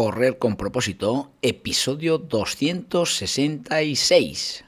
Correr con propósito, episodio 266.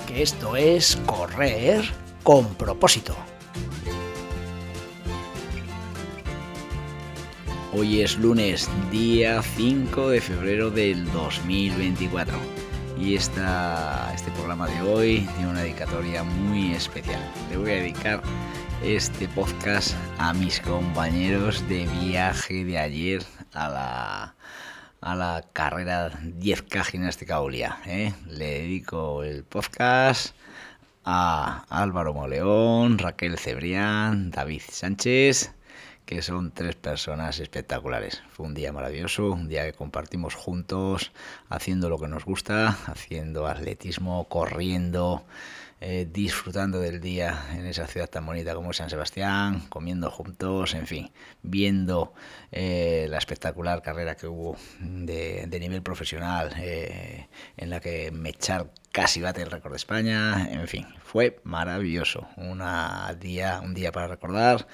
esto es correr con propósito. Hoy es lunes, día 5 de febrero del 2024. Y esta, este programa de hoy tiene una dedicatoria muy especial. Le voy a dedicar este podcast a mis compañeros de viaje de ayer a la, a la carrera 10K Gimnástica Olia. ¿eh? Le dedico el podcast a Álvaro Moleón, Raquel Cebrián, David Sánchez, que son tres personas espectaculares. Fue un día maravilloso, un día que compartimos juntos, haciendo lo que nos gusta, haciendo atletismo, corriendo. Eh, disfrutando del día en esa ciudad tan bonita como San Sebastián, comiendo juntos, en fin, viendo eh, la espectacular carrera que hubo de, nivel profesional, eh, en la que Mechar casi bate el récord de España, en fin, fue maravilloso, una día, un día para recordar,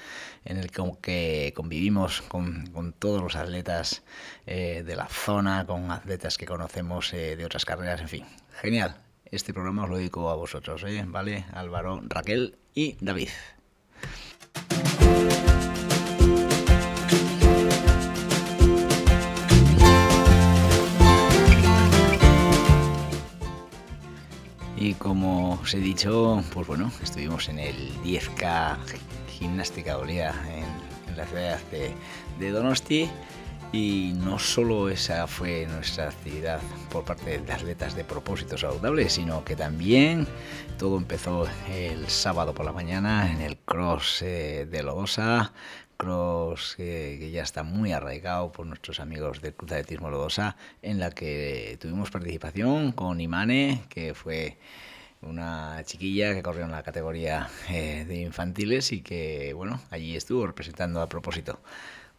en el que convivimos con, con todos los atletas de la zona, con atletas que conocemos de otras carreras, en fin, genial, este programa os lo dedico a vosotros, ¿eh? ¿vale? Álvaro, Raquel y David. Y como os he dicho, pues bueno, estuvimos en el 10K Gimnástica Olía en, en la ciudad de, de Donosti y no solo esa fue nuestra actividad por parte de atletas de propósito saludable, sino que también todo empezó el sábado por la mañana en el cross eh, de Lodosa, cross eh, que ya está muy arraigado por nuestros amigos del Club de Atletismo Lodosa, en la que tuvimos participación con Imane, que fue una chiquilla que corrió en la categoría eh, de infantiles y que, bueno, allí estuvo representando a propósito.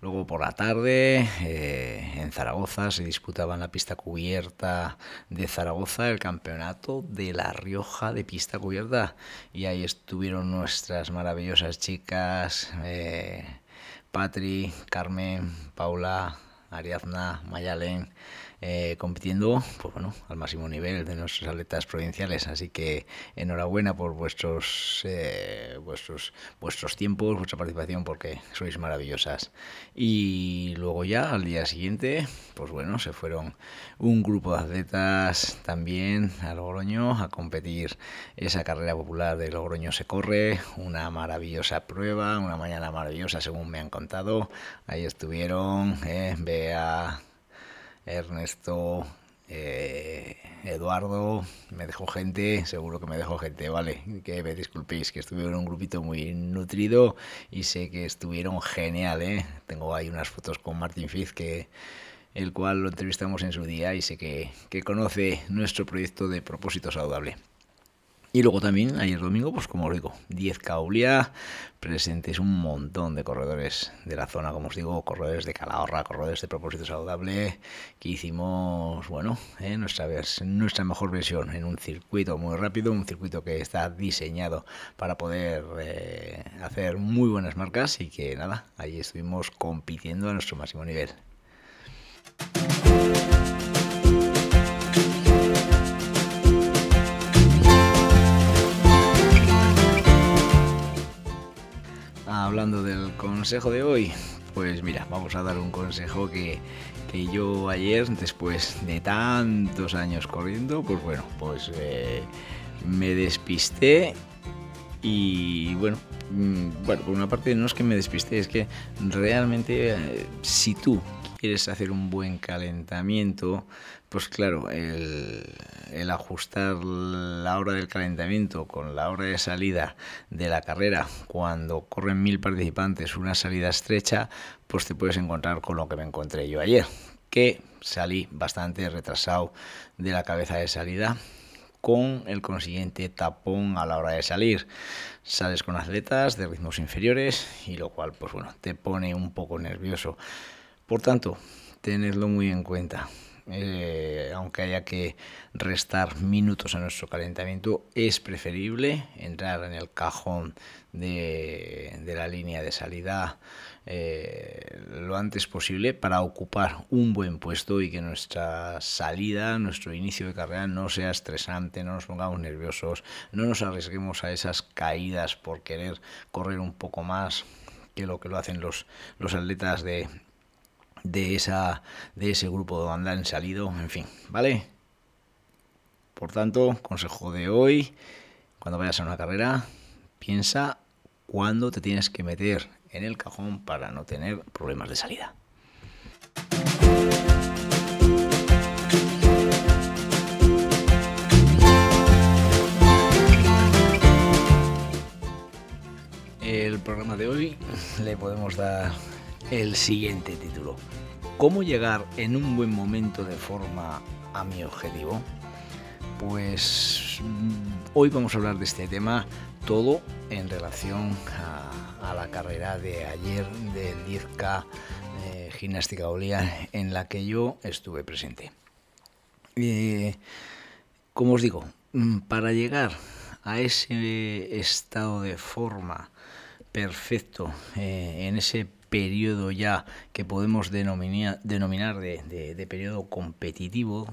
Luego por la tarde eh, en Zaragoza se disputaba en la pista cubierta de Zaragoza el campeonato de La Rioja de pista cubierta. Y ahí estuvieron nuestras maravillosas chicas eh, Patri, Carmen, Paula, Ariadna, Mayalen eh, compitiendo pues bueno, al máximo nivel de nuestros atletas provinciales. Así que enhorabuena por vuestros, eh, vuestros, vuestros tiempos, vuestra participación, porque sois maravillosas. Y luego ya al día siguiente, pues bueno, se fueron un grupo de atletas también a Logroño a competir esa carrera popular de Logroño se corre, una maravillosa prueba, una mañana maravillosa según me han contado. Ahí estuvieron eh, Bea, Ernesto, eh, Eduardo, me dejó gente, seguro que me dejó gente, vale, que me disculpéis, que estuvieron un grupito muy nutrido y sé que estuvieron genial, ¿eh? Tengo ahí unas fotos con Martín Fiz, que, el cual lo entrevistamos en su día y sé que, que conoce nuestro proyecto de propósito saludable. Y luego también, ayer domingo, pues como os digo, 10 Caulia, presentes un montón de corredores de la zona, como os digo, corredores de Calahorra, corredores de propósito saludable, que hicimos, bueno, eh, nuestra, nuestra mejor versión en un circuito muy rápido, un circuito que está diseñado para poder eh, hacer muy buenas marcas y que nada, ahí estuvimos compitiendo a nuestro máximo nivel. Hablando del consejo de hoy, pues mira, vamos a dar un consejo que, que yo ayer, después de tantos años corriendo, pues bueno, pues eh, me despisté y bueno, bueno, por una parte no es que me despisté, es que realmente eh, si tú quieres hacer un buen calentamiento, pues claro, el, ajustar la hora del calentamiento con la hora de salida de la carrera, cuando corren mil participantes, una salida estrecha, pues te puedes encontrar con lo que me encontré yo ayer, que salí bastante retrasado de la cabeza de salida con el consiguiente tapón a la hora de salir. Sales con atletas de ritmos inferiores y lo cual, pues bueno, te pone un poco nervioso. Por tanto, tenedlo muy en cuenta. Eh, aunque haya que restar minutos a nuestro calentamiento, es preferible entrar en el cajón de, la línea de salida eh, lo antes posible para ocupar un buen puesto y que nuestra salida, nuestro inicio de carrera no sea estresante, no nos pongamos nerviosos, no nos arriesguemos a esas caídas por querer correr un poco más que lo que lo hacen los, los atletas de, de, esa, de ese grupo donde han salido, en fin, ¿vale? Por tanto, consejo de hoy, cuando vayas a una carrera, piensa cuándo te tienes que meter en el cajón para no tener problemas de salida. El programa de hoy le podemos dar el siguiente título. ¿Cómo llegar en un buen momento de forma a mi objetivo? Pues mm, hoy vamos a hablar de este tema todo en relación a la carrera de ayer del 10K eh, gimnástica olía en la que yo estuve presente. Como os digo, mm, para llegar a ese estado de forma perfecto, eh, en ese periodo ya que podemos denominar, denominar de, de periodo competitivo,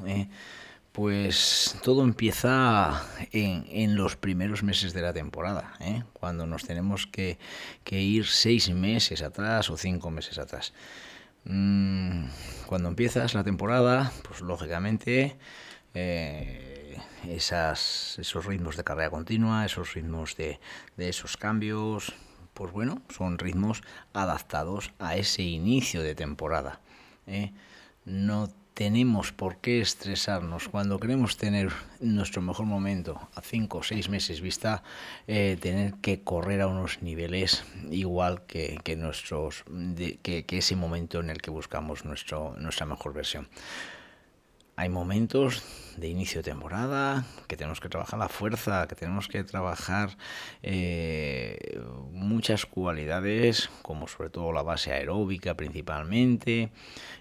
pues todo empieza en, los primeros meses de la temporada, ¿eh? cuando nos tenemos que, ir seis meses atrás o cinco meses atrás. Mm, cuando empiezas la temporada, pues lógicamente eh, esos ritmos de carrera continua, esos ritmos de, esos cambios, pues bueno, son ritmos adaptados a ese inicio de temporada. ¿eh? No tenemos por qué estresarnos cuando queremos tener nuestro mejor momento a cinco o seis meses vista, eh, tener que correr a unos niveles igual que, nuestros, que, ese momento en el que buscamos nuestro, nuestra mejor versión. Hay momentos de inicio de temporada que tenemos que trabajar la fuerza, que tenemos que trabajar eh, muchas cualidades, como sobre todo la base aeróbica principalmente,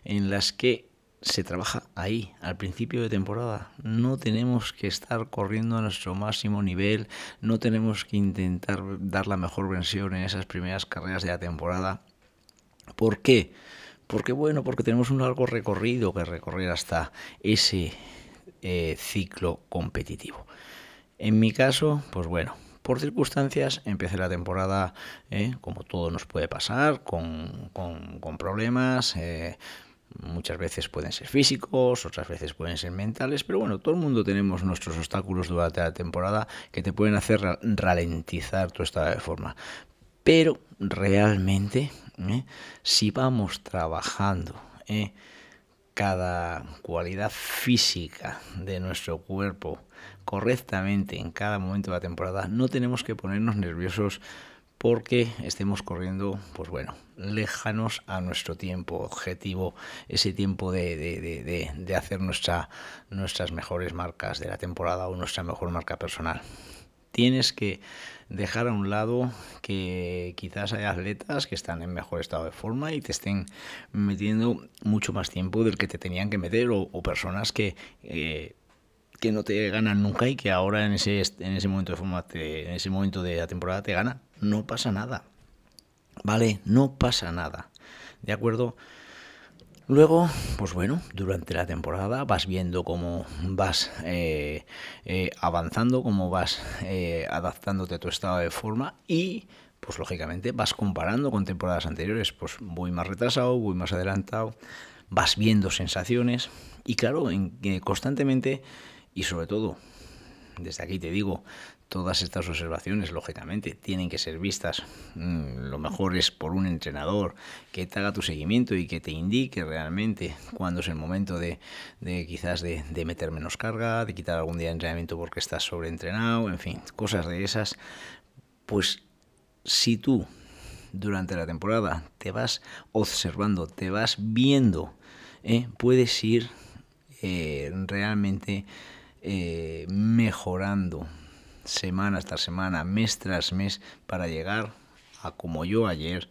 en las que se trabaja ahí, al principio de temporada. No tenemos que estar corriendo a nuestro máximo nivel, no tenemos que intentar dar la mejor versión en esas primeras carreras de la temporada. ¿Por qué? Porque bueno, porque tenemos un largo recorrido que recorrer hasta ese eh, ciclo competitivo. En mi caso, pues bueno, por circunstancias empecé la temporada, eh, como todo nos puede pasar, con, con, problemas. Eh, Muchas veces pueden ser físicos, otras veces pueden ser mentales, pero bueno, todo el mundo tenemos nuestros obstáculos durante la temporada que te pueden hacer ralentizar tu estado de forma. Pero realmente, ¿eh? si vamos trabajando ¿eh? cada cualidad física de nuestro cuerpo correctamente en cada momento de la temporada, no tenemos que ponernos nerviosos porque estemos corriendo, pues bueno, lejanos a nuestro tiempo objetivo, ese tiempo de, de, de, hacer nuestra, nuestras mejores marcas de la temporada o nuestra mejor marca personal. Tienes que dejar a un lado que quizás hay atletas que están en mejor estado de forma y te estén metiendo mucho más tiempo del que te tenían que meter o, personas que... Eh, que no te ganan nunca y que ahora en ese, en ese momento de forma en ese momento de la temporada te ganan no pasa nada. ¿Vale? No pasa nada. ¿De acuerdo? Luego, pues bueno, durante la temporada vas viendo cómo vas eh, eh, avanzando, cómo vas eh, adaptándote a tu estado de forma y, pues lógicamente, vas comparando con temporadas anteriores. Pues voy más retrasado, voy más adelantado, vas viendo sensaciones y claro, en, constantemente y sobre todo desde aquí te digo, todas estas observaciones, lógicamente, tienen que ser vistas. Mm, lo mejor es por un entrenador que te haga tu seguimiento y que te indique realmente cuándo es el momento de, quizás de, meter menos carga, de quitar algún día de entrenamiento porque estás sobreentrenado, en fin, cosas de esas. Pues si tú durante la temporada te vas observando, te vas viendo, ¿eh? puedes ir eh, realmente eh, mejorando semana tras semana, mes tras mes, para llegar a como yo ayer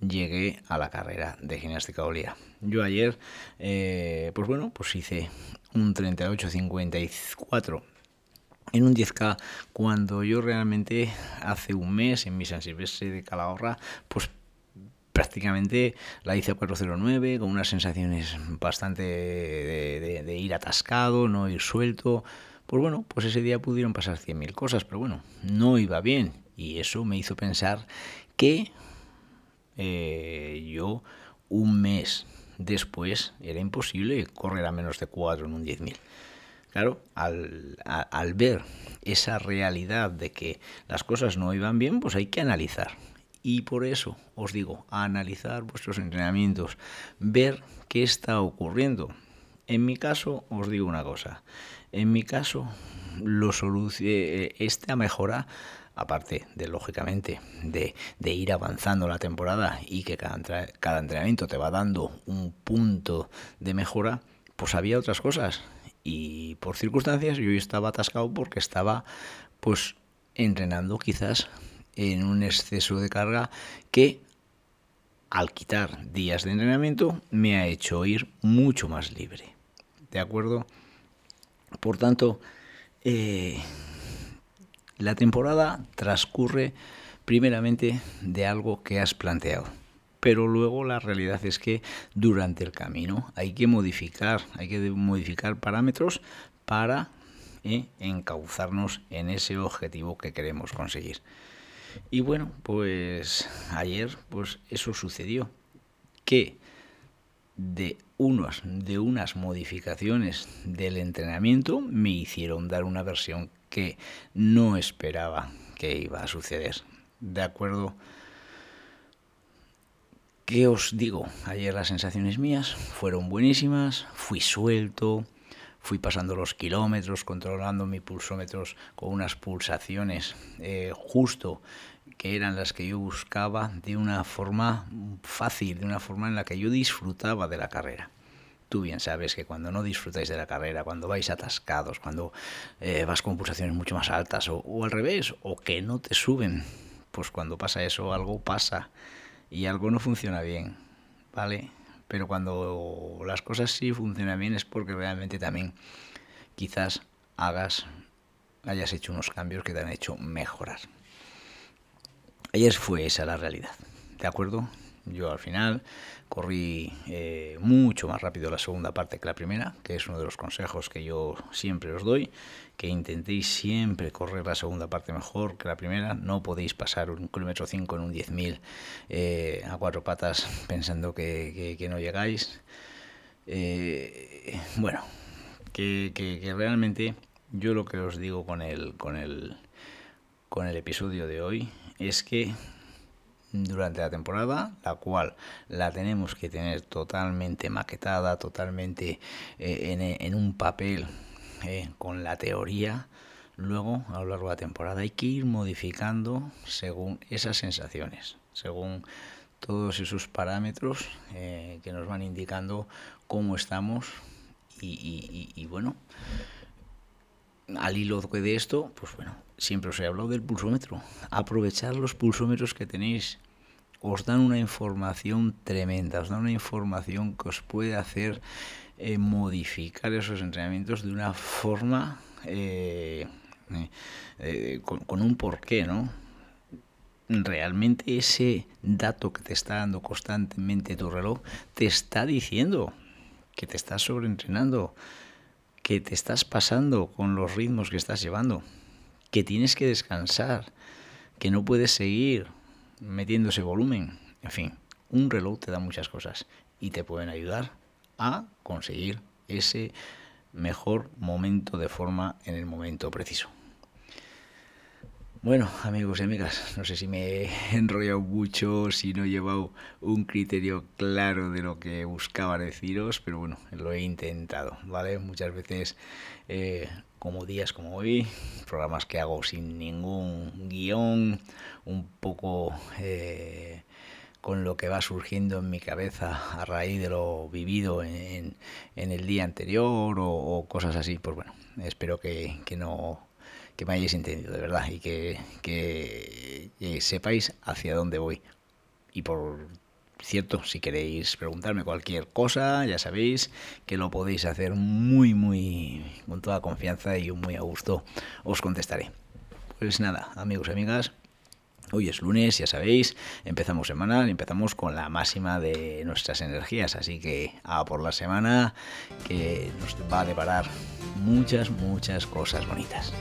llegué a la carrera de gimnástica olía. Yo ayer, pues bueno, pues hice un 38-54 en un 10K cuando yo realmente hace un mes en mi San Silvestre de Calahorra pues prácticamente la hice a 409 con unas sensaciones bastante de, ir atascado, no ir suelto. Pues bueno, pues ese día pudieron pasar 100.000 cosas, pero bueno, no iba bien. Y eso me hizo pensar que eh, yo un mes después era imposible correr a menos de 4 en un 10.000. Claro, al, al ver esa realidad de que las cosas no iban bien, pues hay que analizar. Y por eso os digo, analizar vuestros entrenamientos, ver qué está ocurriendo. En mi caso, os digo una cosa. En mi caso, lo eh, esta mejora, aparte de, lógicamente, de, ir avanzando la temporada y que cada entrenamiento te va dando un punto de mejora, pues había otras cosas y por circunstancias yo estaba atascado porque estaba pues entrenando quizás en un exceso de carga que al quitar días de entrenamiento me ha hecho ir mucho más libre. ¿De acuerdo? Por tanto, eh, la temporada transcurre primeramente de algo que has planteado pero luego la realidad es que durante el camino hay que modificar, hay que modificar parámetros para eh, encauzarnos en ese objetivo que queremos conseguir. Y bueno, pues ayer pues eso sucedió, que de, unos, de unas modificaciones del entrenamiento me hicieron dar una versión que no esperaba que iba a suceder. De acuerdo ¿Qué os digo? Ayer las sensaciones mías fueron buenísimas, fui suelto, fui pasando los kilómetros, controlando mis pulsómetros con unas pulsaciones eh, justo que eran las que yo buscaba de una forma fácil, de una forma en la que yo disfrutaba de la carrera. Tú bien sabes que cuando no disfrutáis de la carrera, cuando vais atascados, cuando eh, vas con pulsaciones mucho más altas o, o al revés, o que no te suben, pues cuando pasa eso algo pasa y algo no funciona bien, ¿vale? Pero cuando las cosas sí funcionan bien es porque realmente también quizás hagas, hayas hecho unos cambios que te han hecho mejorar. Ayer fue esa la realidad, ¿de acuerdo? Yo al final corrí eh, mucho más rápido la segunda parte que la primera, que es uno de los consejos que yo siempre os doy, que intentéis siempre correr la segunda parte mejor que la primera. No podéis pasar un kilómetro 5 en un 10.000 eh, a cuatro patas pensando que, no llegáis. Eh, bueno, que, que, realmente yo lo que os digo con el, con el, con el episodio de hoy es que durante la temporada, la cual la tenemos que tener totalmente maquetada, totalmente eh, en, un papel eh, con la teoría. Luego, a lo largo de la temporada, hay que ir modificando según esas sensaciones, según todos esos parámetros eh, que nos van indicando cómo estamos y, bueno, al hilo de esto, pues bueno, siempre os he hablado del pulsómetro. Aprovechar los pulsómetros que tenéis os dan una información tremenda, os dan una información que os puede hacer eh, modificar esos entrenamientos de una forma eh, eh, con, con, un porqué, ¿no? Realmente ese dato que te está dando constantemente tu reloj te está diciendo que te estás sobreentrenando, que te estás pasando con los ritmos que estás llevando, que tienes que descansar, que no puedes seguir, metiéndose volumen. En fin, un reloj te da muchas cosas y te pueden ayudar a conseguir ese mejor momento de forma en el momento preciso. Bueno, amigos y amigas, no sé si me he enrollado mucho, si no he llevado un criterio claro de lo que buscaba deciros, pero bueno, lo he intentado, ¿vale? Muchas veces, eh, como días como hoy, programas que hago sin ningún guion, un poco eh, con lo que va surgiendo en mi cabeza a raíz de lo vivido en, el día anterior o, cosas así, pues bueno, espero que no que me hayáis entendido de verdad y que, que, sepáis hacia dónde voy. Y por cierto, si queréis preguntarme cualquier cosa, ya sabéis que lo podéis hacer muy, muy con toda confianza y muy a gusto os contestaré. Pues nada, amigos y amigas, Hoy es lunes, ya sabéis, empezamos semana empezamos con la máxima de nuestras energías, así que a por la semana que nos va a deparar muchas, muchas cosas bonitas.